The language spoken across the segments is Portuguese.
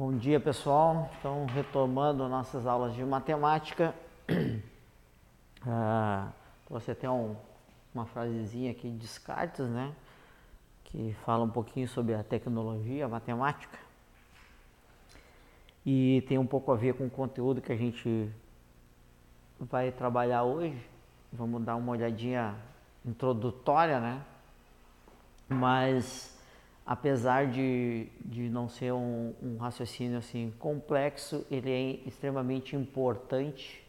Bom dia pessoal, então retomando nossas aulas de matemática. Ah, você tem um, uma frasezinha aqui de Descartes, né? Que fala um pouquinho sobre a tecnologia, a matemática. E tem um pouco a ver com o conteúdo que a gente vai trabalhar hoje. Vamos dar uma olhadinha introdutória, né? Mas apesar de, de não ser um, um raciocínio assim complexo, ele é extremamente importante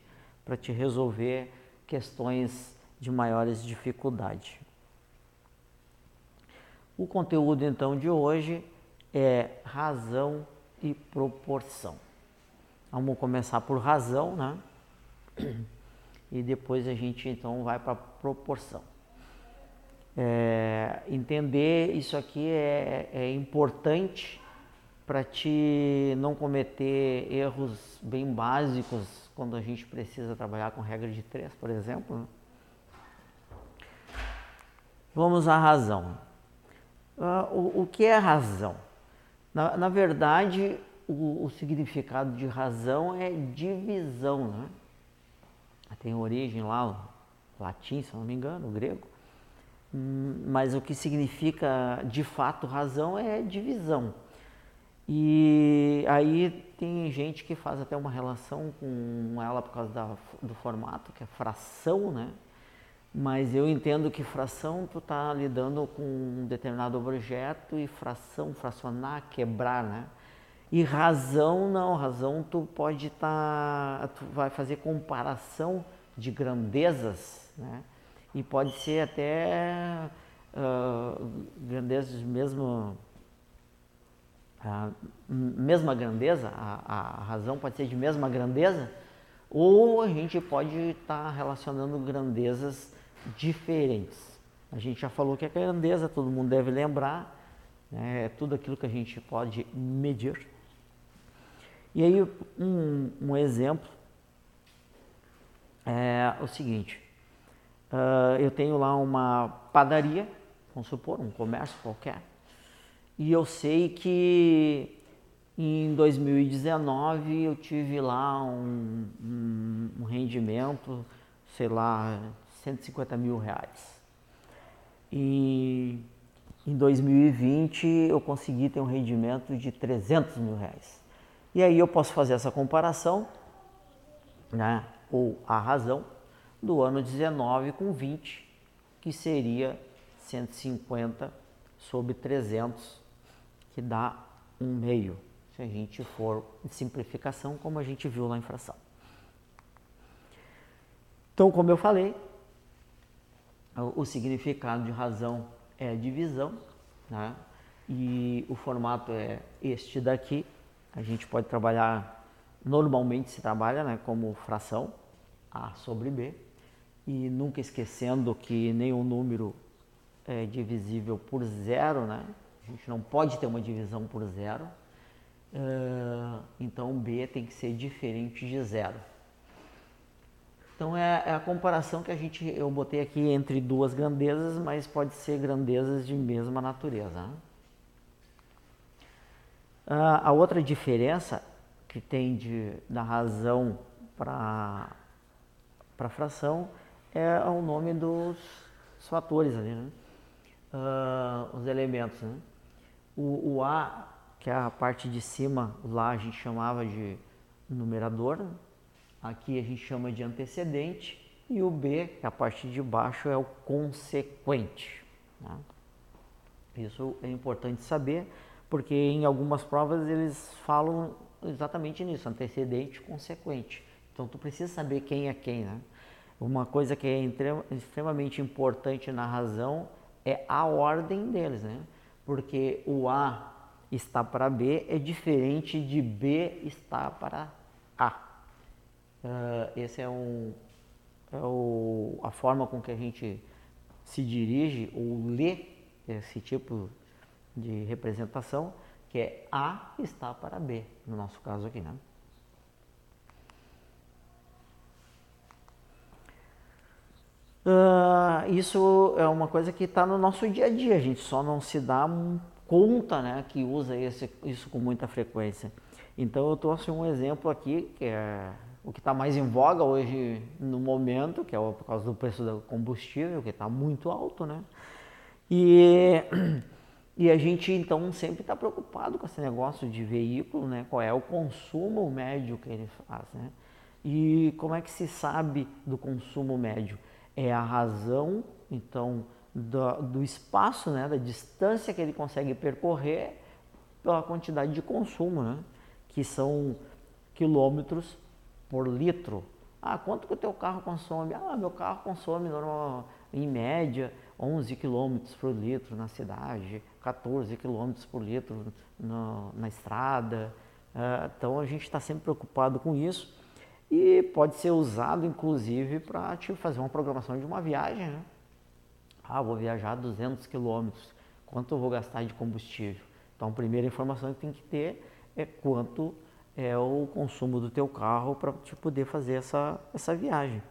para te resolver questões de maiores dificuldade. O conteúdo então de hoje é razão e proporção. Vamos começar por razão, né? E depois a gente então vai para proporção. É, entender isso aqui é, é importante para te não cometer erros bem básicos quando a gente precisa trabalhar com regra de três, por exemplo. Né? Vamos à razão. Uh, o, o, que é razão? Na, na verdade, o, o, significado de razão é divisão. Né? Tem origem lá, latim, se não me engano, grego mas o que significa de fato razão é divisão. E aí tem gente que faz até uma relação com ela por causa da, do formato, que é fração, né? Mas eu entendo que fração tu está lidando com um determinado objeto e fração, fracionar, quebrar, né? E razão não, razão tu pode estar, tá, tu vai fazer comparação de grandezas, né? E pode ser até uh, grandezas mesmo a mesma grandeza, a, a, razão pode ser de mesma grandeza, ou a gente pode estar tá relacionando grandezas diferentes. A gente já falou que a grandeza, todo mundo deve lembrar, né, é tudo aquilo que a gente pode medir. E aí, um, um exemplo é o seguinte: Uh, eu tenho lá uma padaria, vamos supor, um comércio qualquer, e eu sei que em 2019 eu tive lá um, um, um rendimento, sei lá, 150 mil reais. E em 2020 eu consegui ter um rendimento de 300 mil reais. E aí eu posso fazer essa comparação, né, ou a razão, do ano 19 com 20, que seria 150 sobre 300, que dá um meio, se a gente for em simplificação, como a gente viu lá em fração. Então, como eu falei, o significado de razão é divisão, né? e o formato é este daqui. A gente pode trabalhar, normalmente se trabalha né, como fração, A sobre B, e nunca esquecendo que nenhum número é divisível por zero, né? A gente não pode ter uma divisão por zero. Uh, então B tem que ser diferente de zero. Então é, é, a comparação que a gente eu botei aqui entre duas grandezas, mas pode ser grandezas de mesma natureza. Né? Uh, a outra diferença que tem de, da razão para a fração é o nome dos fatores ali, né? Uh, os elementos, né? O, o, A, que é a parte de cima, lá a gente chamava de numerador, né? aqui a gente chama de antecedente, e o B, que é a parte de baixo, é o consequente. Né? Isso é importante saber, porque em algumas provas eles falam exatamente nisso, antecedente consequente. Então tu precisa saber quem é quem, né? Uma coisa que é extremamente importante na razão é a ordem deles, né? Porque o A está para B é diferente de B está para A. Uh, esse é, um, é o, a forma com que a gente se dirige ou lê esse tipo de representação, que é A está para B, no nosso caso aqui, né? Uh, isso é uma coisa que está no nosso dia a dia, a gente só não se dá conta né, que usa esse, isso com muita frequência. Então eu trouxe um exemplo aqui, que é o que está mais em voga hoje no momento, que é por causa do preço do combustível, que está muito alto, né? E, e a gente então sempre está preocupado com esse negócio de veículo, né? Qual é o consumo médio que ele faz, né? E como é que se sabe do consumo médio? É a razão, então, do, do espaço, né? Da distância que ele consegue percorrer pela quantidade de consumo, né? Que são quilômetros por litro. Ah, quanto que o teu carro consome? Ah, meu carro consome normal, em média 11 km por litro na cidade, 14 km por litro no, na estrada. Ah, então a gente está sempre preocupado com isso e pode ser usado inclusive para tipo, fazer uma programação de uma viagem. Né? Ah, vou viajar 200 km, quanto eu vou gastar de combustível? Então a primeira informação que tem que ter é quanto é o consumo do teu carro para te poder fazer essa, essa viagem.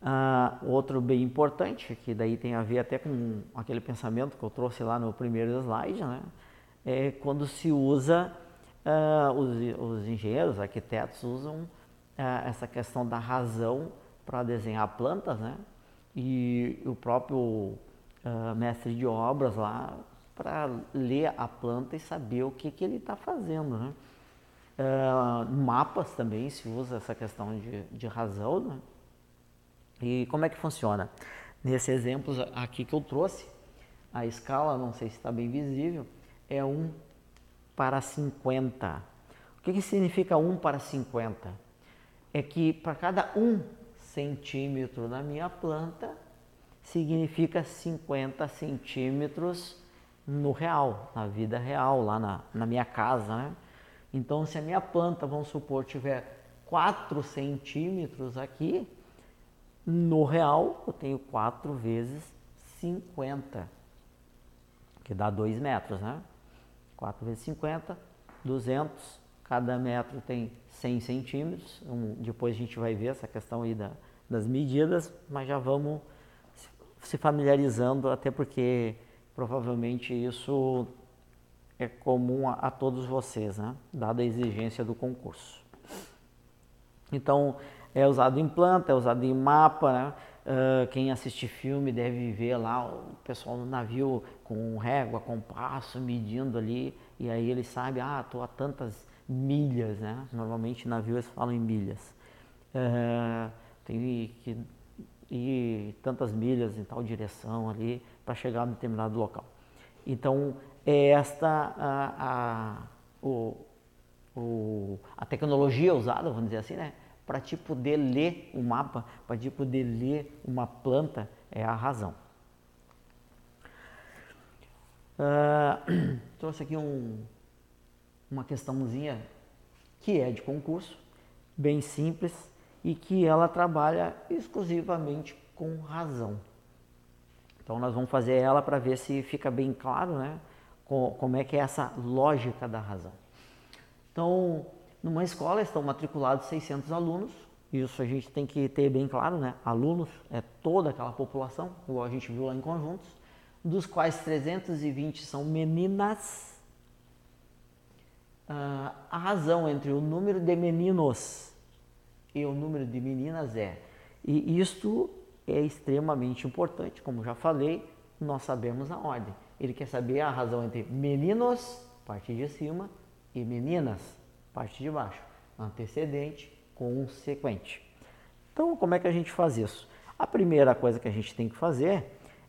Ah, outro bem importante, que daí tem a ver até com aquele pensamento que eu trouxe lá no primeiro slide, né? é quando se usa, ah, os, os, engenheiros, arquitetos usam ah, essa questão da razão para desenhar plantas, né? E o próprio ah, mestre de obras lá para ler a planta e saber o que, que ele está fazendo. Né? Uh, mapas também se usa essa questão de, de razão. Né? E como é que funciona? Nesse exemplo aqui que eu trouxe, a escala, não sei se está bem visível, é 1 para 50. O que, que significa 1 para 50? É que para cada 1 centímetro na minha planta, significa 50 centímetros no real, na vida real, lá na, na minha casa. Né? Então, se a minha planta, vamos supor, tiver 4 centímetros aqui, no real eu tenho 4 vezes 50, que dá 2 metros, né? 4 vezes 50, 200, cada metro tem 100 centímetros. Um, depois a gente vai ver essa questão aí da, das medidas, mas já vamos se familiarizando, até porque Provavelmente isso é comum a, a todos vocês, né? dada a exigência do concurso. Então, é usado em planta, é usado em mapa, né? Uh, quem assiste filme deve ver lá o pessoal no navio com régua, compasso, medindo ali, e aí ele sabe, ah, estou a tantas milhas, né? Normalmente navios falam em milhas. Uh, tem que ir tantas milhas em tal direção ali, para chegar a determinado local. Então, é esta a, a, o, o, a tecnologia usada, vamos dizer assim, né? Para te poder ler o mapa, para te poder ler uma planta, é a razão. Uh, trouxe aqui um, uma questãozinha que é de concurso, bem simples e que ela trabalha exclusivamente com razão. Então nós vamos fazer ela para ver se fica bem claro, né? Como é que é essa lógica da razão. Então, numa escola estão matriculados 600 alunos, isso a gente tem que ter bem claro, né? Alunos é toda aquela população, igual a gente viu lá em conjuntos, dos quais 320 são meninas. Uh, a razão entre o número de meninos e o número de meninas é, e isto é extremamente importante, como já falei, nós sabemos a ordem. Ele quer saber a razão entre meninos, parte de cima, e meninas, parte de baixo, antecedente, consequente. Então, como é que a gente faz isso? A primeira coisa que a gente tem que fazer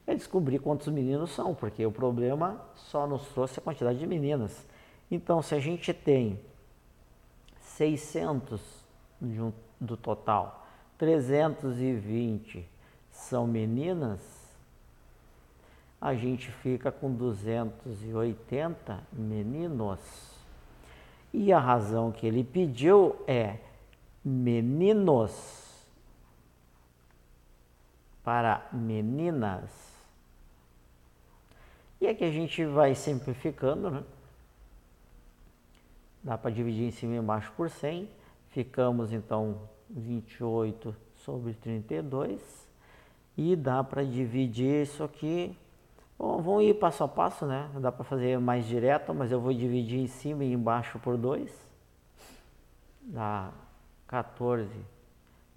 é descobrir quantos meninos são, porque o problema só nos trouxe a quantidade de meninas. Então, se a gente tem 600 do total, 320 são meninas, a gente fica com 280 meninos. E a razão que ele pediu é meninos para meninas. E aqui a gente vai simplificando, né? Dá para dividir em cima e embaixo por 100. Ficamos então 28 sobre 32 e dá para dividir isso aqui Bom, vamos ir passo a passo, né? Dá para fazer mais direto, mas eu vou dividir em cima e embaixo por 2. Dá 14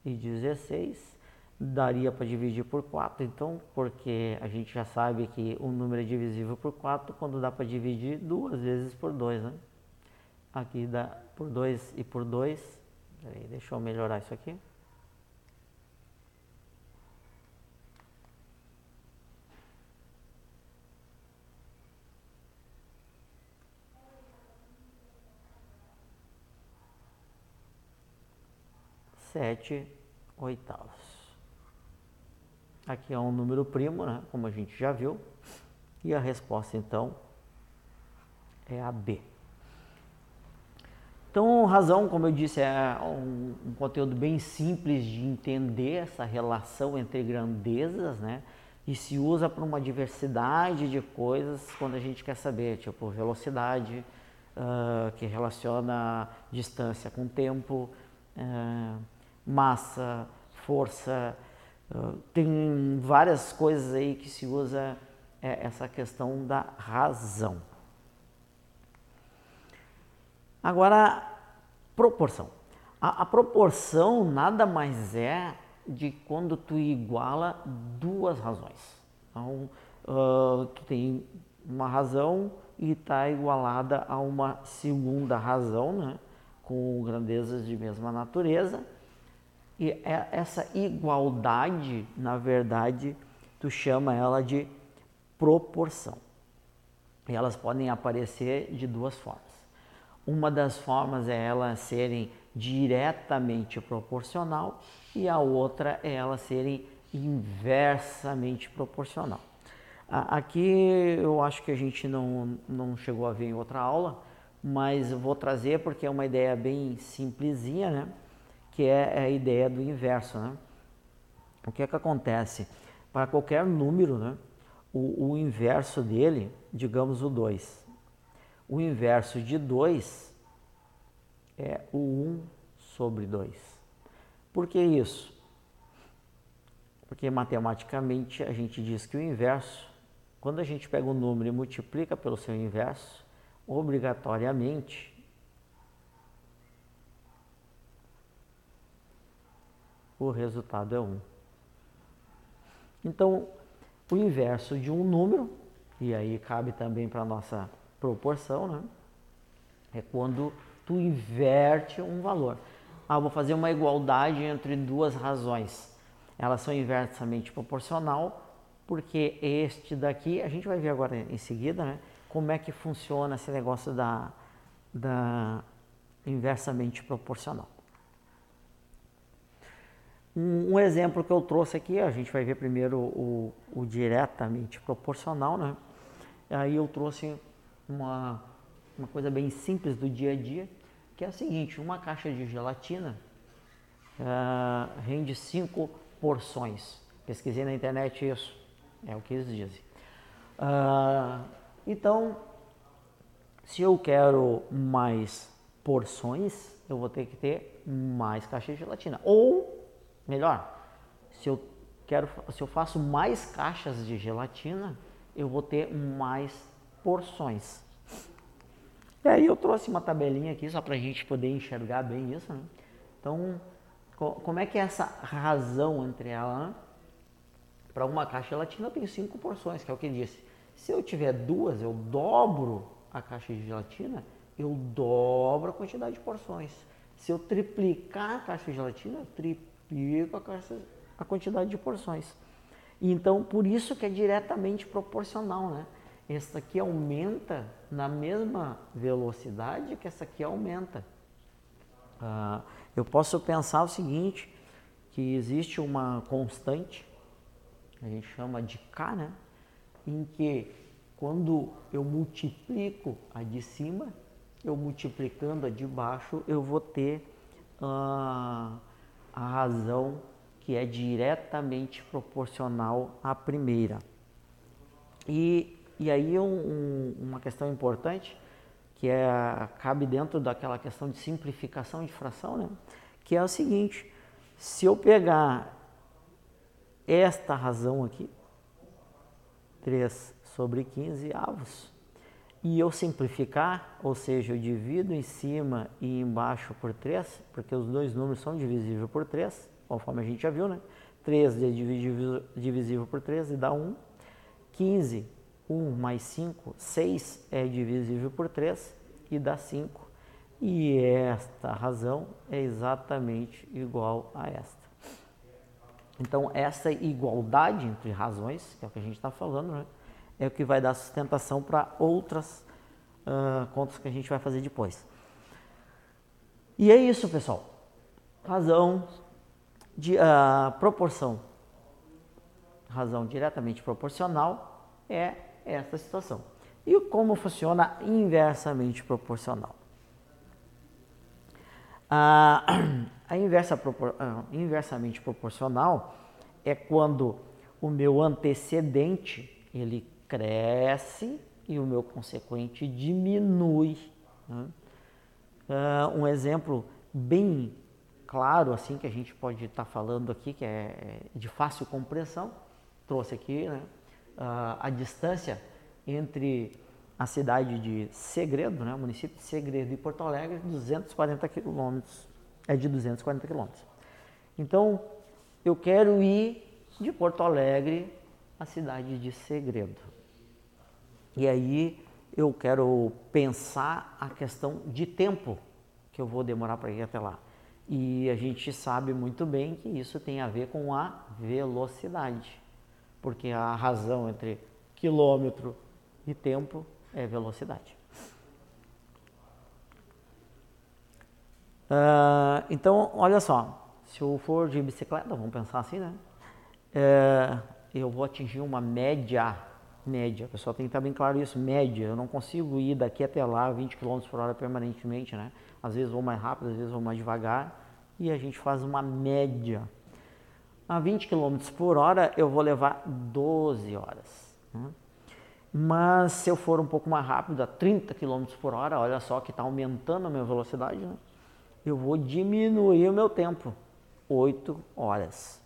e 16. Daria para dividir por 4, então, porque a gente já sabe que um número é divisível por 4 quando dá para dividir duas vezes por 2, né? Aqui dá por 2 e por 2. Deixa eu melhorar isso aqui. Sete oitavos. Aqui é um número primo, né? como a gente já viu, e a resposta então é a B. Então, razão, como eu disse, é um, um, conteúdo bem simples de entender essa relação entre grandezas, né? E se usa para uma diversidade de coisas quando a gente quer saber, tipo velocidade, uh, que relaciona distância com tempo, uh, massa, força, uh, tem várias coisas aí que se usa é, essa questão da razão. Agora, proporção. A, a, proporção nada mais é de quando tu iguala duas razões. Então, uh, tu tem uma razão e está igualada a uma segunda razão, né? com grandezas de mesma natureza e é essa igualdade, na verdade, tu chama ela de proporção. E elas podem aparecer de duas formas. Uma das formas é elas serem diretamente proporcional e a outra é elas serem inversamente proporcional. Aqui eu acho que a gente não, não chegou a ver em outra aula, mas vou trazer porque é uma ideia bem simplesinha, né? Que é a ideia do inverso. Né? O que é que acontece? Para qualquer número, né, o, o inverso dele, digamos o 2, o inverso de 2 é o 1 sobre 2. Por que isso? Porque matematicamente a gente diz que o inverso, quando a gente pega um número e multiplica pelo seu inverso, obrigatoriamente o resultado é 1. Então, o inverso de um número, e aí cabe também para a nossa proporção, né? é quando tu inverte um valor. Ah, vou fazer uma igualdade entre duas razões. Elas são inversamente proporcional, porque este daqui, a gente vai ver agora em seguida, né? Como é que funciona esse negócio da, da inversamente proporcional. Um, um, exemplo que eu trouxe aqui, a gente vai ver primeiro o, o diretamente proporcional, né? Aí eu trouxe uma, uma coisa bem simples do dia a dia, que é o seguinte, uma caixa de gelatina uh, rende cinco porções. Pesquisei na internet isso, é o que eles dizem. Uh, então, se eu quero mais porções, eu vou ter que ter mais caixa de gelatina. Ou Melhor, se eu quero, se eu faço mais caixas de gelatina, eu vou ter mais porções. E aí eu trouxe uma tabelinha aqui só para a gente poder enxergar bem isso. Né? Então, como é que é essa razão entre ela? Né? Para uma caixa de gelatina eu tenho cinco porções, que é o que disse. Se eu tiver duas, eu dobro a caixa de gelatina, eu dobro a quantidade de porções. Se eu triplicar a caixa de gelatina, eu triplico triplica a quantidade de porções. Então, por isso que é diretamente proporcional, né? Essa aqui aumenta na mesma velocidade que essa aqui aumenta. Ah, eu posso pensar o seguinte, que existe uma constante, a gente chama de K, né? Em que quando eu multiplico a de cima, eu multiplicando a de baixo, eu vou ter ah, a razão que é diretamente proporcional à primeira. E, e aí um, uma questão importante, que é, cabe dentro daquela questão de simplificação de fração, né? que é o seguinte, se eu pegar esta razão aqui, 3 sobre 15 avos. E eu simplificar, ou seja, eu divido em cima e embaixo por 3, porque os dois números são divisíveis por 3, conforme a gente já viu, né? 3 é divisível, divisível por 3 e dá 1. 15, 1 mais 5, 6 é divisível por 3 e dá 5. E esta razão é exatamente igual a esta. Então, essa igualdade entre razões, que é o que a gente está falando, né, é o que vai dar sustentação para outras uh, contas que a gente vai fazer depois. E é isso, pessoal. Razão de uh, proporção. Razão diretamente proporcional é essa situação. E como funciona inversamente proporcional? A, a inversa, inversamente proporcional é quando o meu antecedente ele cresce e o meu consequente diminui. Né? Uh, um exemplo bem claro assim que a gente pode estar tá falando aqui que é de fácil compreensão trouxe aqui né? uh, a distância entre a cidade de Segredo, né, o município de Segredo e Porto Alegre, 240 quilômetros, é de 240 quilômetros. Então, eu quero ir de Porto Alegre à cidade de Segredo. E aí eu quero pensar a questão de tempo que eu vou demorar para ir até lá. E a gente sabe muito bem que isso tem a ver com a velocidade, porque a razão entre quilômetro e tempo é velocidade. Uh, então, olha só, se eu for de bicicleta, vamos pensar assim, né? Uh, eu vou atingir uma média, média, pessoal tem que estar bem claro isso, média. Eu não consigo ir daqui até lá 20 km por hora permanentemente, né? Às vezes vou mais rápido, às vezes vou mais devagar e a gente faz uma média. A 20 km por hora eu vou levar 12 horas. Né? Mas se eu for um pouco mais rápido, a 30 km por hora, olha só que está aumentando a minha velocidade, né? eu vou diminuir o meu tempo, 8 horas.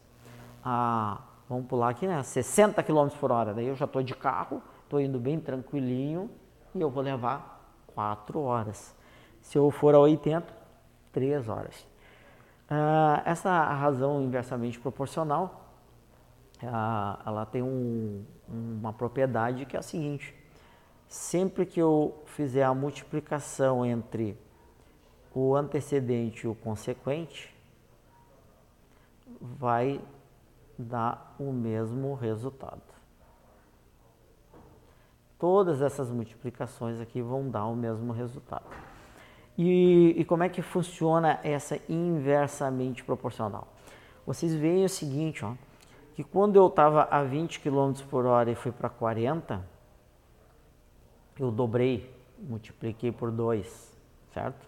Ah, vamos pular aqui, né? 60 km por hora, daí eu já estou de carro, estou indo bem tranquilinho e eu vou levar 4 horas. Se eu for a 80, 3 horas. Ah, essa razão inversamente proporcional ela tem um, uma propriedade que é a seguinte: sempre que eu fizer a multiplicação entre o antecedente e o consequente, vai dar o mesmo resultado. Todas essas multiplicações aqui vão dar o mesmo resultado. E, e como é que funciona essa inversamente proporcional? Vocês veem o seguinte, ó que quando eu estava a 20 km por hora e fui para 40, eu dobrei, multipliquei por 2, certo?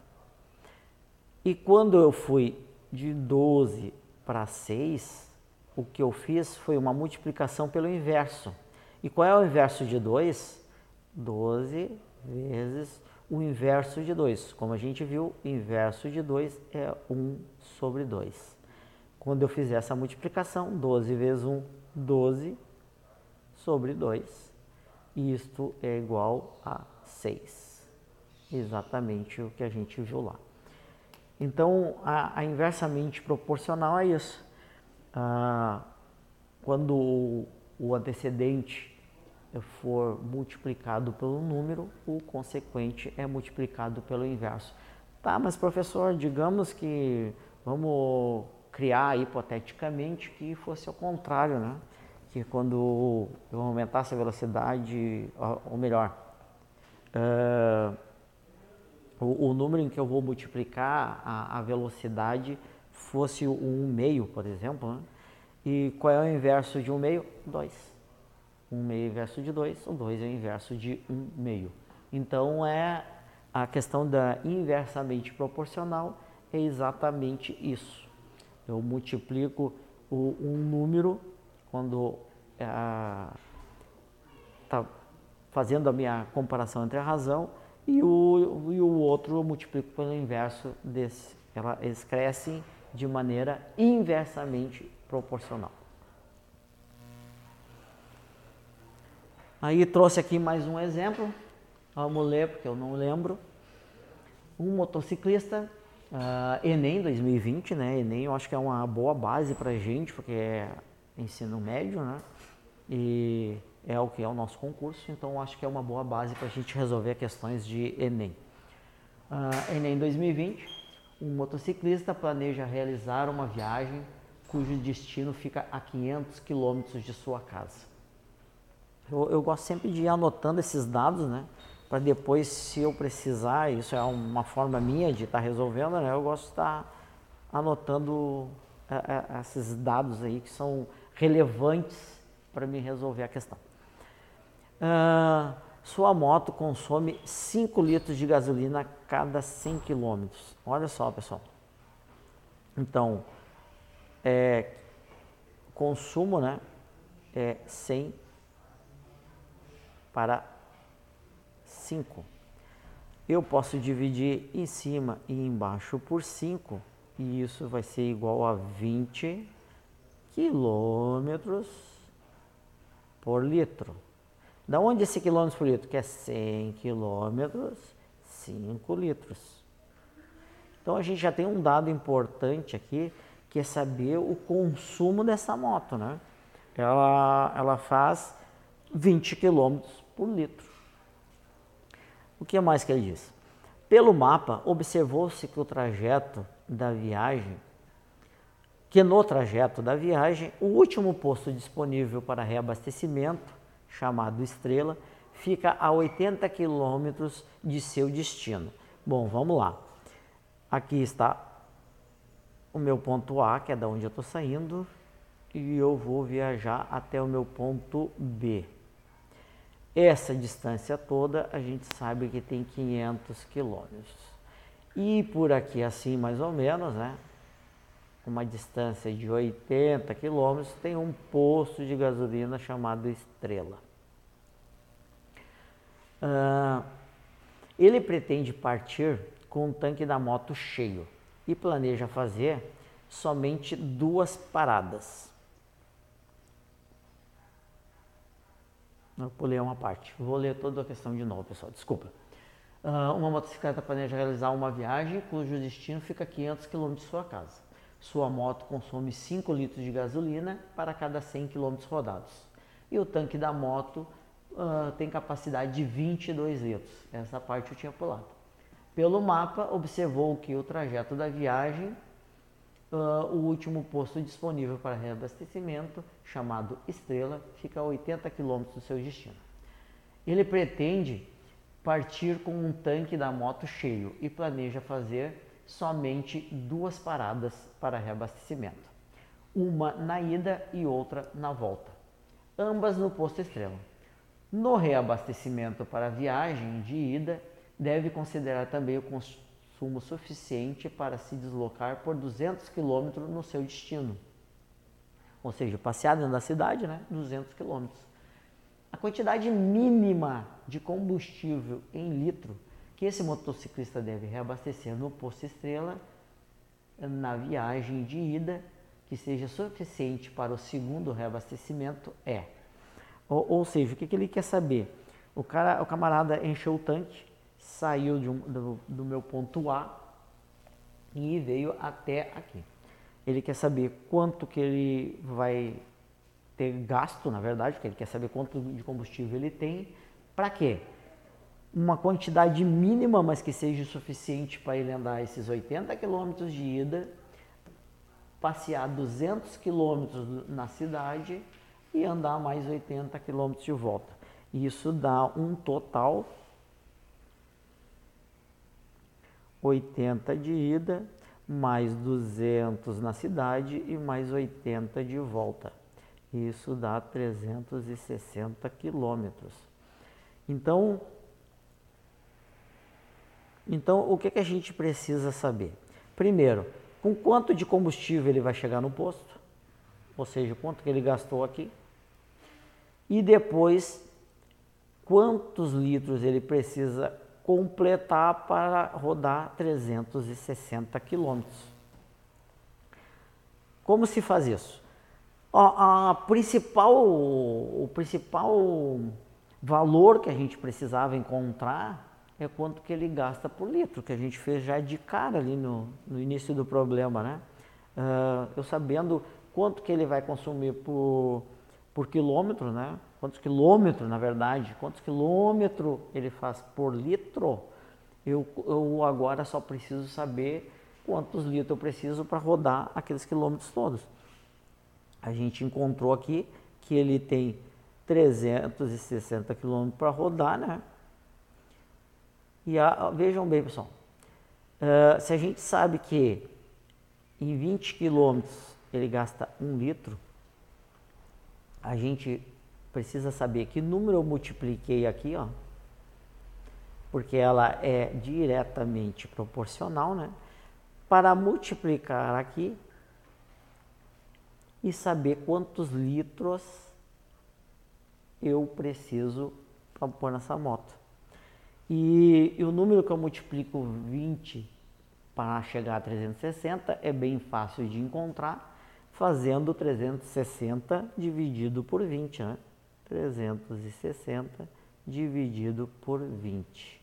E quando eu fui de 12 para 6, o que eu fiz foi uma multiplicação pelo inverso. E qual é o inverso de 2? 12 vezes o inverso de 2. Como a gente viu, o inverso de 2 é 1 sobre 2. Quando eu fizer essa multiplicação, 12 vezes 1, 12 sobre 2. Isto é igual a 6. Exatamente o que a gente viu lá. Então, a, a inversamente proporcional é isso. Ah, quando o, o antecedente for multiplicado pelo número, o consequente é multiplicado pelo inverso. Tá, mas professor, digamos que vamos criar hipoteticamente que fosse ao contrário, né? Que quando eu aumentasse a velocidade, ou melhor, uh, o, o, número em que eu vou multiplicar a, a velocidade fosse um meio, por exemplo, né? E qual é o inverso de um meio? Dois. Um meio é inverso de dois, o dois é o inverso de um meio. Então é a questão da inversamente proporcional é exatamente isso. Eu multiplico o, um número quando está é, fazendo a minha comparação entre a razão e o, e o outro eu multiplico pelo inverso desse. Ela, eles crescem de maneira inversamente proporcional. Aí trouxe aqui mais um exemplo, vamos ler porque eu não lembro. Um motociclista, uh, Enem 2020, né? Enem eu acho que é uma boa base para gente, porque é ensino médio, né? E é o que é o nosso concurso, então acho que é uma boa base para a gente resolver questões de Enem. Uh, Enem 2020, um motociclista planeja realizar uma viagem cujo destino fica a 500 quilômetros de sua casa. Eu, eu, gosto sempre de ir anotando esses dados, né? Para depois, se eu precisar, isso é uma forma minha de estar tá resolvendo, né? Eu gosto de estar tá anotando é, é, esses dados aí que são relevantes para me resolver a questão. Uh, sua moto consome 5 litros de gasolina a cada 100 quilômetros. Olha só, pessoal. Então, é, consumo, né? É 100 para 5. Eu posso dividir em cima e embaixo por 5 e isso vai ser igual a 20 quilômetros por litro. Da onde esse quilômetro por litro? Que é 100 quilômetros, 5 litros. Então a gente já tem um dado importante aqui, que é saber o consumo dessa moto, né? Ela, ela faz 20 quilômetros por litro. O que mais que ele diz? Pelo mapa, observou-se que o trajeto da viagem, que no trajeto da viagem, o último posto disponível para reabastecimento chamado Estrela, fica a 80 quilômetros de seu destino. Bom, vamos lá. Aqui está o meu ponto A, que é da onde eu estou saindo, e eu vou viajar até o meu ponto B. Essa distância toda a gente sabe que tem 500 quilômetros. E por aqui assim mais ou menos, né? Uma distância de 80 quilômetros tem um posto de gasolina chamado Estrela. Uh, ele pretende partir com o tanque da moto cheio e planeja fazer somente duas paradas. Eu pulei uma parte. Vou ler toda a questão de novo, pessoal. Desculpa. Uh, uma motocicleta planeja realizar uma viagem cujo destino fica a 500 km de sua casa. Sua moto consome 5 litros de gasolina para cada 100 km rodados. E o tanque da moto uh, tem capacidade de 22 litros. Essa parte eu tinha pulado. Pelo mapa, observou que o trajeto da viagem, uh, o último posto disponível para reabastecimento, chamado Estrela, fica a 80 km do seu destino. Ele pretende partir com um tanque da moto cheio e planeja fazer somente duas paradas para reabastecimento, uma na ida e outra na volta, ambas no posto Estrela. No reabastecimento para a viagem de ida, deve considerar também o consumo suficiente para se deslocar por 200 km no seu destino. Ou seja, passear dentro da cidade, né? 200 km. A quantidade mínima de combustível em litro que esse motociclista deve reabastecer no posto Estrela na viagem de ida, que seja suficiente para o segundo reabastecimento, é ou, ou seja, o que, que, ele quer saber? O, cara, o camarada encheu o tanque, saiu um, do, do meu ponto A e veio até aqui. Ele quer saber quanto que ele vai ter gasto, na verdade, porque ele quer saber quanto de combustível ele tem. Para quê? Uma quantidade mínima, mas que seja suficiente para ele andar esses 80 quilômetros de ida, passear 200 quilômetros na cidade e andar mais 80 quilômetros de volta. Isso dá um total 80 de ida, mais 200 na cidade e mais 80 de volta. Isso dá 360 quilômetros. Então, então, o que, que a gente precisa saber? Primeiro, com quanto de combustível ele vai chegar no posto? Ou seja, quanto que ele gastou aqui? e depois quantos litros ele precisa completar para rodar 360 quilômetros. Como se faz isso? A, a principal, o principal valor que a gente precisava encontrar é quanto que ele gasta por litro, que a gente fez já de cara ali no, no início do problema, né? Uh, eu sabendo quanto que ele vai consumir por, por quilômetro, né? Quantos quilômetros, na verdade, quantos quilômetros ele faz por litro, eu, eu agora só preciso saber quantos litros eu preciso para rodar aqueles quilômetros todos. A gente encontrou aqui que ele tem 360 quilômetros para rodar, né? E a, vejam bem, pessoal, uh, se a gente sabe que em 20 quilômetros ele gasta um litro, a gente precisa saber que número eu multipliquei aqui, ó, porque ela é diretamente proporcional, né? Para multiplicar aqui e saber quantos litros eu preciso para pôr nessa moto. E, e, o número que eu multiplico 20 para chegar a 360 é bem fácil de encontrar, fazendo 360 dividido por 20, né? 360 dividido por 20.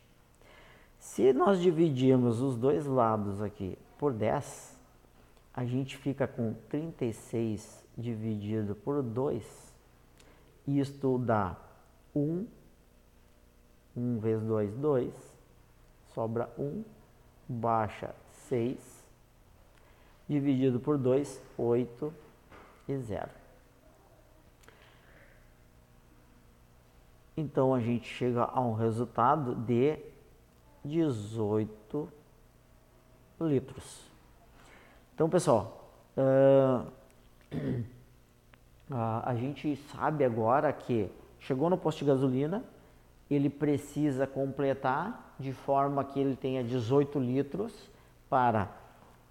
Se nós dividirmos os dois lados aqui por 10, a gente fica com 36 dividido por 2. Isto dá 1. 1 vezes 2, 2. Sobra 1. Baixa 6. Dividido por 2, 8 e 0. Então a gente chega a um resultado de 18 litros. Então, pessoal, uh, a gente sabe agora que chegou no posto de gasolina, ele precisa completar de forma que ele tenha 18 litros para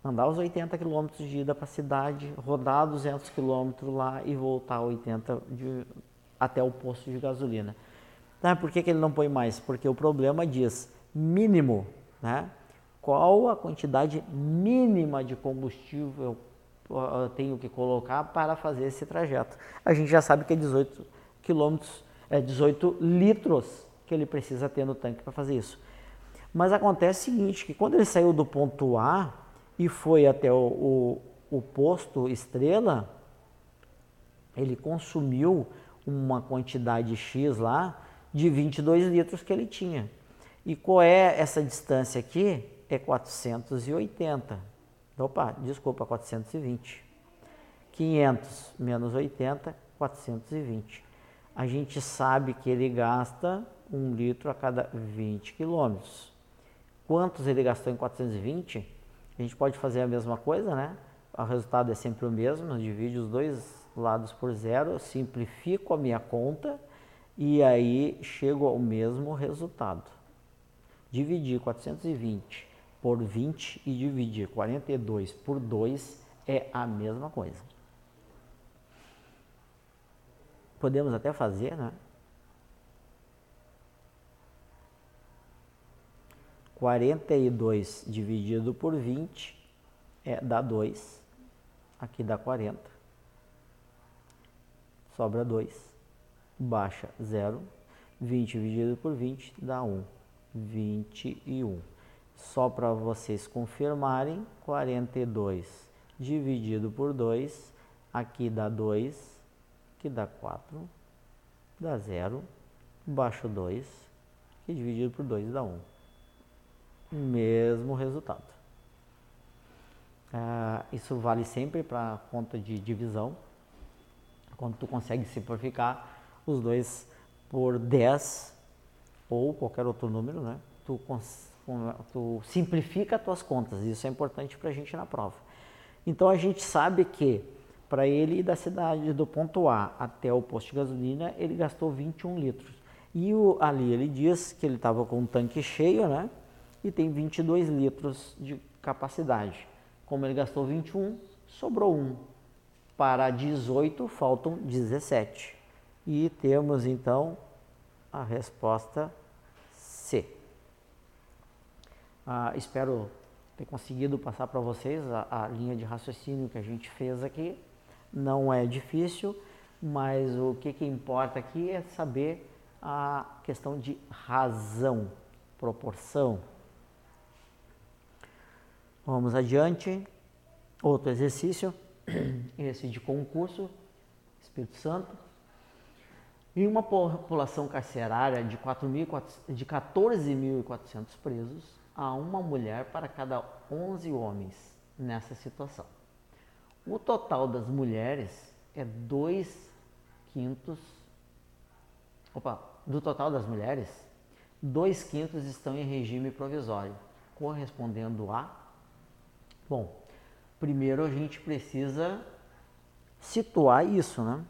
andar os 80 quilômetros de ida para a cidade, rodar 200 quilômetros lá e voltar 80 de, até o posto de gasolina. Tá, por que, que ele não põe mais? Porque o problema diz mínimo, né? Qual a quantidade mínima de combustível eu tenho que colocar para fazer esse trajeto? A gente já sabe que é 18 quilômetros, é 18 litros que ele precisa ter no tanque para fazer isso. Mas acontece o seguinte, que quando ele saiu do ponto A e foi até o, o, o posto Estrela, ele consumiu uma quantidade X lá de 22 litros que ele tinha. E qual é essa distância aqui? É 480. Opa, desculpa, 420. 500 menos 80, 420. A gente sabe que ele gasta um litro a cada 20 quilômetros. Quantos ele gastou em 420? A gente pode fazer a mesma coisa, né? O resultado é sempre o mesmo, divide os dois lados por zero, simplifico a minha conta e aí chego ao mesmo resultado dividir 420 por 20 e dividir 42 por 2 é a mesma coisa. Podemos até fazer, né? 42 dividido por 20 é, dá 2. Aqui dá 40. Sobra 2. Baixa 0. 20 dividido por 20 dá 1. 21. Só para vocês confirmarem, 42 dividido por 2, aqui dá 2, que dá 4, dá 0, baixo 2, que dividido por 2 dá 1. Mesmo resultado. Ah, isso vale sempre para conta de divisão. Quando tu consegue simplificar os dois por 10, ou qualquer outro número, né? Tu, tu simplifica as tuas contas, isso é importante para a gente na prova. Então a gente sabe que para ele da cidade do ponto A até o posto de gasolina, ele gastou 21 litros. E o, ali ele diz que ele estava com um tanque cheio, né? E tem 22 litros de capacidade. Como ele gastou 21, sobrou 1. Para 18, faltam 17. E temos então a resposta C. Ah, espero ter conseguido passar para vocês a, a, linha de raciocínio que a gente fez aqui. Não é difícil, mas o que, que importa aqui é saber a questão de razão, proporção. Vamos adiante. Outro exercício, esse de concurso, Espírito Santo. Em uma população carcerária de, de 14.400 presos, há uma mulher para cada 11 homens nessa situação. O total das mulheres é 2 quintos. Opa, do total das mulheres, 2 quintos estão em regime provisório, correspondendo a. Bom, primeiro a gente precisa situar isso, né?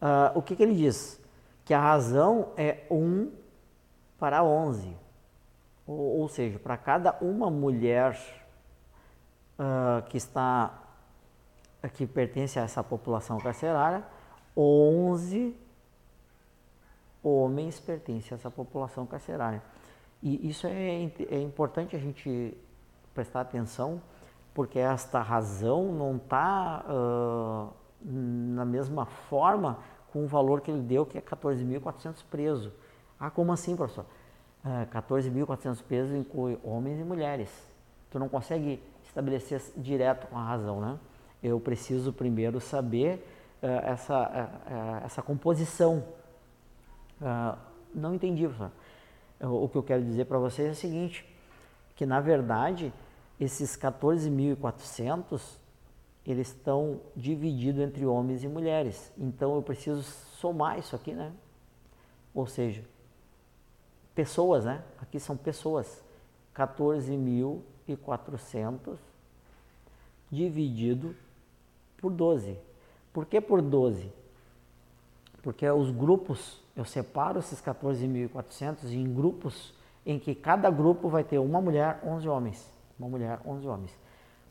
Uh, o que, que ele diz? Que a razão é 1 para 11. Ou, ou seja, para cada uma mulher uh, que está que pertence a essa população carcerária, 11 homens pertencem a essa população carcerária. E isso é, é importante a gente prestar atenção, porque esta razão não está uh, na mesma forma com o valor que ele deu, que é 14.400 presos. Ah, como assim, professor? Uh, 14.400 presos inclui homens e mulheres. Tu não consegue estabelecer direto com a razão, né? Eu preciso primeiro saber uh, essa, essa composição. não entendi, professor. O que eu quero dizer para vocês é o seguinte, que na verdade esses 14.400 eles estão divididos entre homens e mulheres. Então eu preciso somar isso aqui, né? Ou seja, pessoas, né? Aqui são pessoas. 14.400 dividido por 12. Por que por 12? Porque os grupos, eu separo esses 14.400 em grupos em que cada grupo vai ter uma mulher, 11 homens. Uma mulher, 11 homens.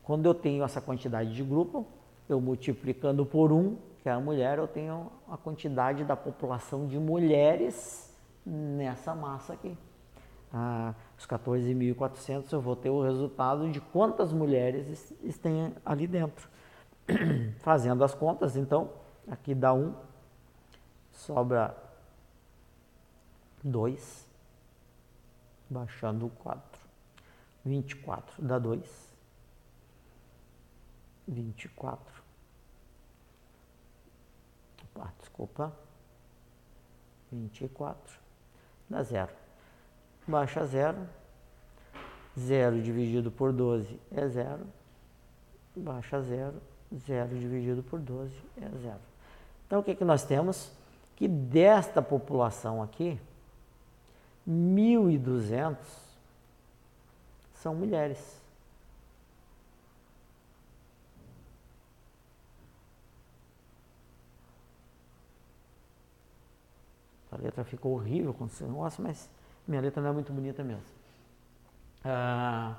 Quando eu tenho essa quantidade de grupo, eu multiplicando por um, que é a mulher, eu tenho a quantidade da população de mulheres nessa massa aqui. Ah, os 14.400 eu vou ter o resultado de quantas mulheres estão ali dentro. Fazendo as contas, então, aqui dá um, sobra dois, baixando o 4, 24 dá 2 vinte e quatro. Ah, desculpa. Vinte e quatro. Dá zero. Baixa zero. Zero dividido por doze é zero. Baixa zero. Zero dividido por doze é zero. Então o que, que nós temos? Que desta população aqui, 1.200 são mulheres. A letra ficou horrível com esse negócio, mas minha letra não é muito bonita mesmo. Ah,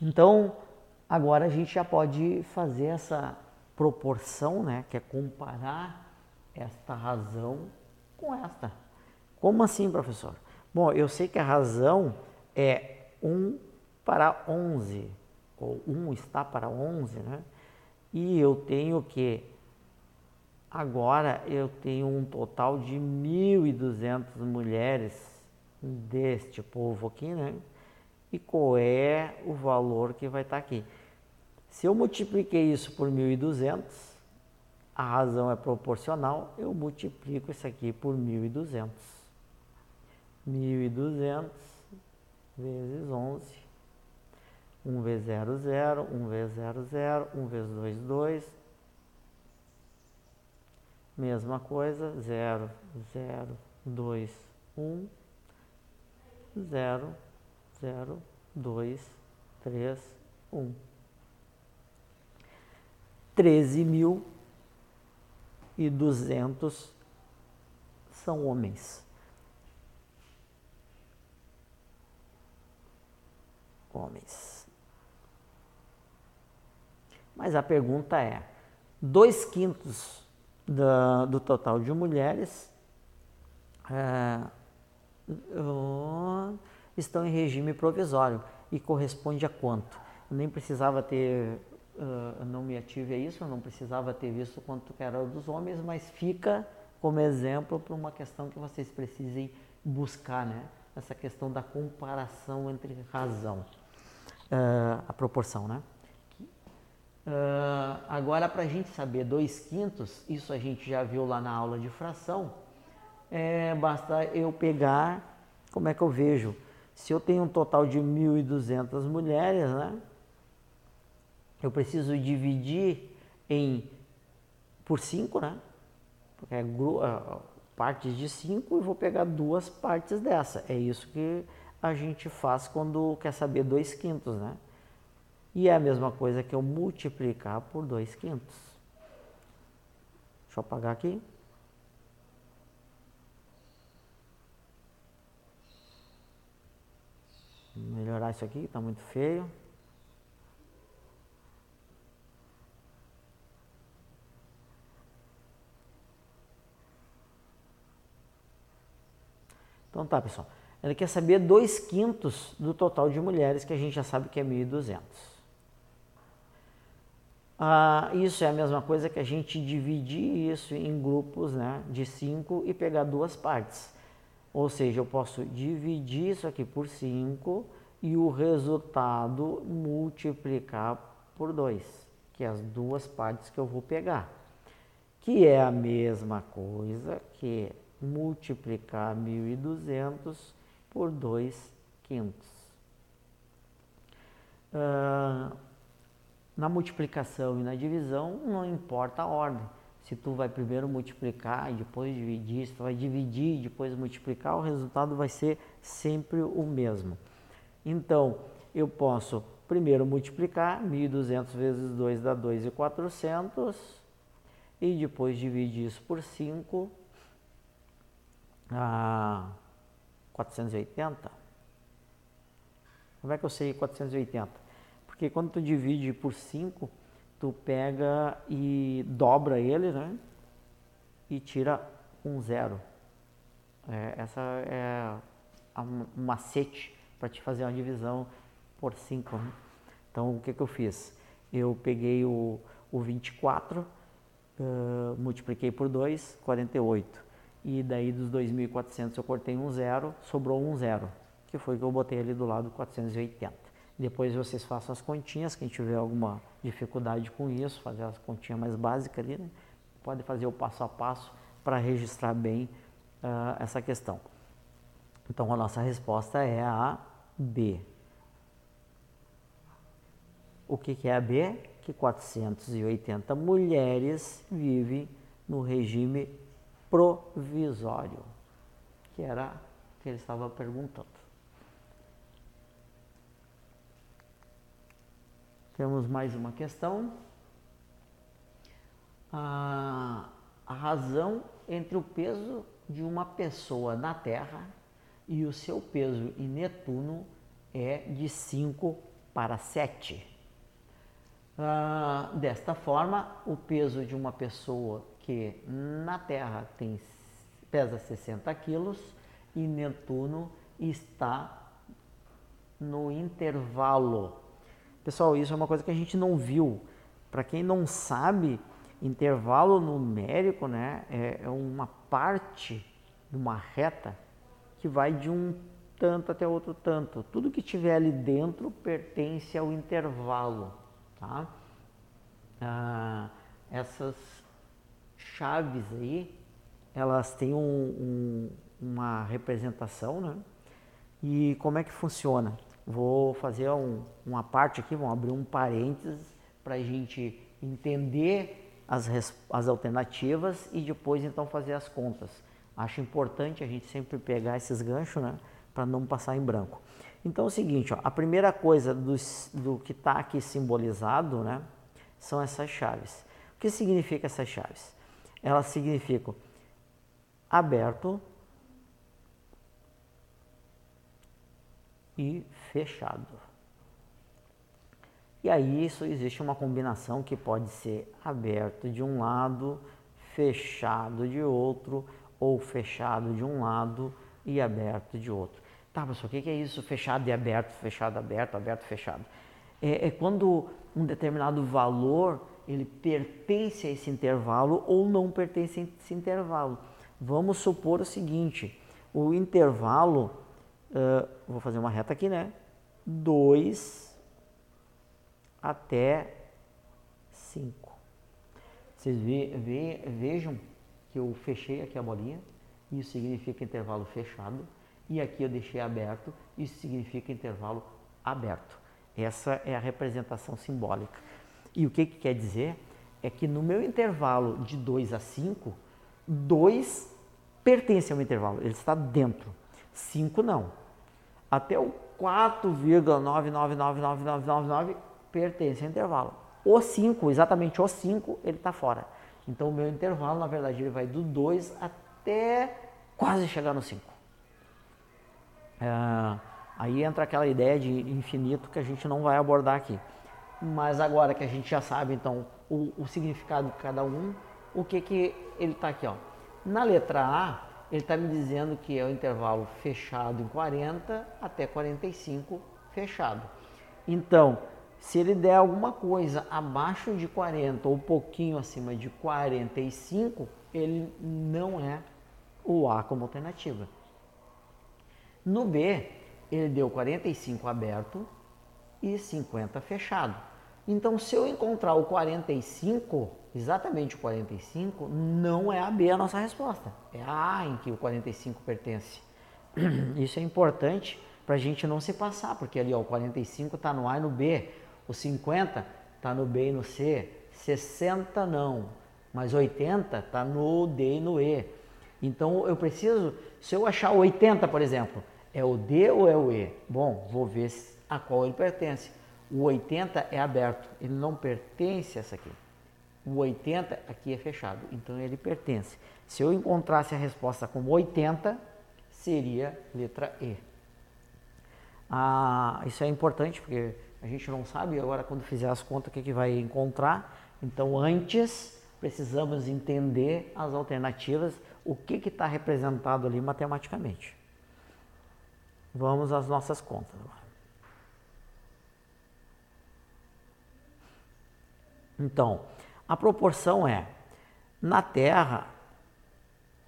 então, agora a gente já pode fazer essa proporção, né, que é comparar esta razão com esta. Como assim, professor? Bom, eu sei que a razão é 1 para 11, ou 1 está para 11, né? E eu tenho que Agora eu tenho um total de 1.200 mulheres deste povo aqui, né? E qual é o valor que vai estar aqui? Se eu multipliquei isso por 1.200, a razão é proporcional, eu multiplico isso aqui por 1.200. 1.200 vezes 11. 1 vezes 0, 0, 1 vezes 0, 0, 1 vezes 2, 2, Mesma coisa, 0, 0, 2, 1, 0, 0, 2, 3, 1. 13 mil e 200 são homens. Homens. Mas a pergunta é: dois quintos do total de mulheres é, estão em regime provisório e corresponde a quanto? Eu nem precisava ter, uh, não me ative a isso, não precisava ter visto quanto era dos homens, mas fica como exemplo para uma questão que vocês precisem buscar, né? Essa questão da comparação entre razão, uh, a proporção, né? Uh, agora, para a gente saber 2 quintos, isso a gente já viu lá na aula de fração, é, basta eu pegar, como é que eu vejo? Se eu tenho um total de 1.200 mulheres, né? Eu preciso dividir em por 5, né? Porque é uh, partes de 5 e vou pegar duas partes dessa. É isso que a gente faz quando quer saber 2 quintos, né? E é a mesma coisa que eu multiplicar por 2 quintos. Deixa eu apagar aqui. Melhorar isso aqui, está muito feio. Então tá, pessoal. Ela quer saber 2 quintos do total de mulheres, que a gente já sabe que é 1.200. Ah, isso é a mesma coisa que a gente dividir isso em grupos né, de 5 e pegar duas partes. Ou seja, eu posso dividir isso aqui por 5 e o resultado multiplicar por 2, que é as duas partes que eu vou pegar. Que é a mesma coisa que multiplicar 1.200 por 2 quintos. Uh, na multiplicação e na divisão, não importa a ordem. Se tu vai primeiro multiplicar e depois dividir, se tu vai dividir e depois multiplicar, o resultado vai ser sempre o mesmo. Então, eu posso primeiro multiplicar, 1.200 vezes 2 dá 2.400, e depois dividir isso por 5, a 480. Como é que eu sei 480? Porque quando tu divide por 5, tu pega e dobra ele, né? E tira um zero. É, essa é um macete para te fazer uma divisão por 5. Né? Então, o que, que eu fiz? Eu peguei o, o 24, uh, multipliquei por 2, 48. E daí dos 2.400 eu cortei um zero, sobrou um zero, que foi que eu botei ali do lado 480. Depois vocês façam as continhas, quem tiver alguma dificuldade com isso, fazer as continhas mais básicas ali, né? pode fazer o passo a passo para registrar bem uh, essa questão. Então a nossa resposta é a B. O que, que é a B? Que 480 mulheres vivem no regime provisório, que era o que ele estava perguntando. Temos mais uma questão. A, a razão entre o peso de uma pessoa na Terra e o seu peso em Netuno é de 5 para 7. Ah, desta forma, o peso de uma pessoa que na Terra tem, pesa 60 quilos e Netuno está no intervalo Pessoal, isso é uma coisa que a gente não viu. Para quem não sabe, intervalo numérico né, é, é uma parte de uma reta que vai de um tanto até outro tanto. Tudo que tiver ali dentro pertence ao intervalo. Tá? Ah, essas chaves aí, elas têm um, um, uma representação, né? E como é que funciona? Vou fazer um, uma parte aqui, vamos abrir um parênteses para a gente entender as, as alternativas e depois então fazer as contas. Acho importante a gente sempre pegar esses ganchos, né, para não passar em branco. Então é o seguinte, ó, a primeira coisa do, do que está aqui simbolizado, né, são essas chaves. O que significa essas chaves? Elas significam aberto, e fechado. E aí isso existe uma combinação que pode ser aberto de um lado, fechado de outro, ou fechado de um lado e aberto de outro. Tá, pessoal, o que é isso? Fechado e aberto, fechado, aberto, aberto, fechado. É, é quando um determinado valor ele pertence a esse intervalo ou não pertence a esse intervalo. Vamos supor o seguinte, o intervalo, uh, vou fazer uma reta aqui, né? 2 até 5. Vocês ve, ve, vejam que eu fechei aqui a bolinha, isso significa intervalo fechado, e aqui eu deixei aberto, isso significa intervalo aberto. Essa é a representação simbólica. E o que, que quer dizer? É que no meu intervalo de 2 a 5, 2 pertence ao intervalo, ele está dentro. 5 não. Até o 4,999999 pertence ao intervalo. O 5, exatamente o 5, ele está fora. Então o meu intervalo, na verdade, ele vai do 2 até quase chegar no 5. É, aí entra aquela ideia de infinito que a gente não vai abordar aqui. Mas agora que a gente já sabe, então, o, o significado de cada um, o que que ele está aqui, ó. Na letra A, ele está me dizendo que é o intervalo fechado em 40 até 45 fechado. Então, se ele der alguma coisa abaixo de 40 ou um pouquinho acima de 45, ele não é o A como alternativa. No B, ele deu 45 aberto e 50 fechado. Então, se eu encontrar o 45, exatamente o 45, não é a B a nossa resposta. É a A em que o 45 pertence. Isso é importante para a gente não se passar, porque ali ó, o 45 está no A e no B, o 50 está no B e no C, 60 não, mas 80 está no D e no E. Então eu preciso, se eu achar o 80, por exemplo, é o D ou é o E? Bom, vou ver a qual ele pertence. O 80 é aberto, ele não pertence a essa aqui. O 80 aqui é fechado, então ele pertence. Se eu encontrasse a resposta como 80, seria letra E. Ah, isso é importante porque a gente não sabe agora quando fizer as contas o que, que vai encontrar. Então antes precisamos entender as alternativas, o que está representado ali matematicamente. Vamos às nossas contas agora. Então, a proporção é, na Terra,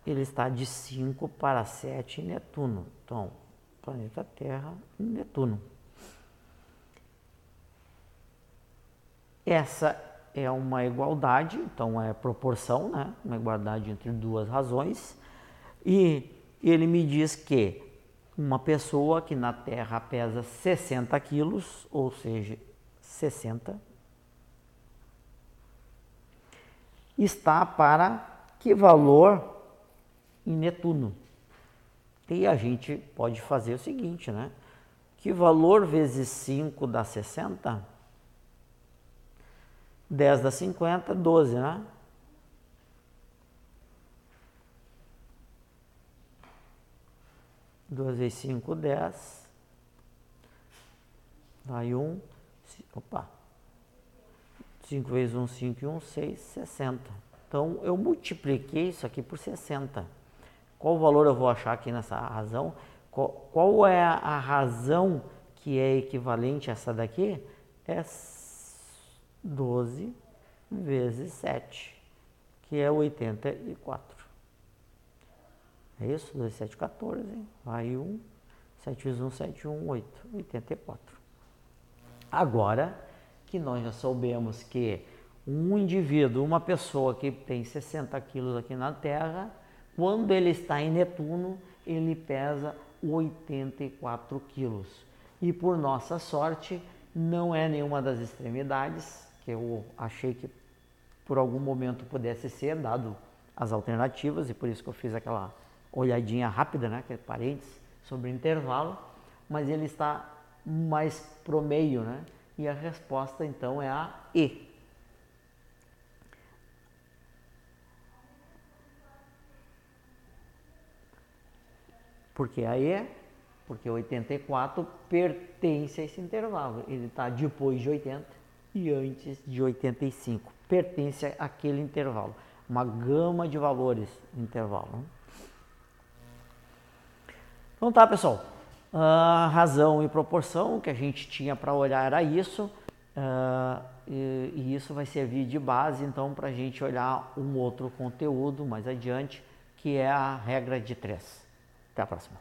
ele está de 5 para 7 em Netuno. Então, planeta Terra e Netuno. Essa é uma igualdade, então é proporção, né? uma igualdade entre duas razões. E ele me diz que uma pessoa que na Terra pesa 60 quilos, ou seja, 60 está para que valor em Netuno? E a gente pode fazer o seguinte, né? Que valor vezes 5 dá 60? 10 dá 50, 12, né? Duas vezes cinco, dez. Vai um. Opa. 5 vezes 1, 5 e 1, 6, 60. Então, eu multipliquei isso aqui por 60. Qual valor eu vou achar aqui nessa razão? Qual, qual é a razão que é equivalente a essa daqui? É 12 vezes 7, que é 84. É isso? 2, 7, 14. Vai 1. 7 vezes 1, 7, 1, 8. 84. Agora, que nós já soubemos que um indivíduo, uma pessoa que tem 60 quilos aqui na Terra, quando ele está em Netuno, ele pesa 84 quilos. E por nossa sorte, não é nenhuma das extremidades, que eu achei que por algum momento pudesse ser, dado as alternativas, e por isso que eu fiz aquela olhadinha rápida, né, que é parênteses, sobre intervalo, mas ele está mais pro meio, né? E a resposta então é a E. Por que a E? Porque 84 pertence a esse intervalo. Ele está depois de 80 e antes de 85. Pertence àquele intervalo. Uma gama de valores intervalo. Então tá, pessoal. Uh, razão e proporção que a gente tinha para olhar era isso, uh, e, e, isso vai servir de base então para a gente olhar um outro conteúdo mais adiante, que é a regra de três. Até a próxima.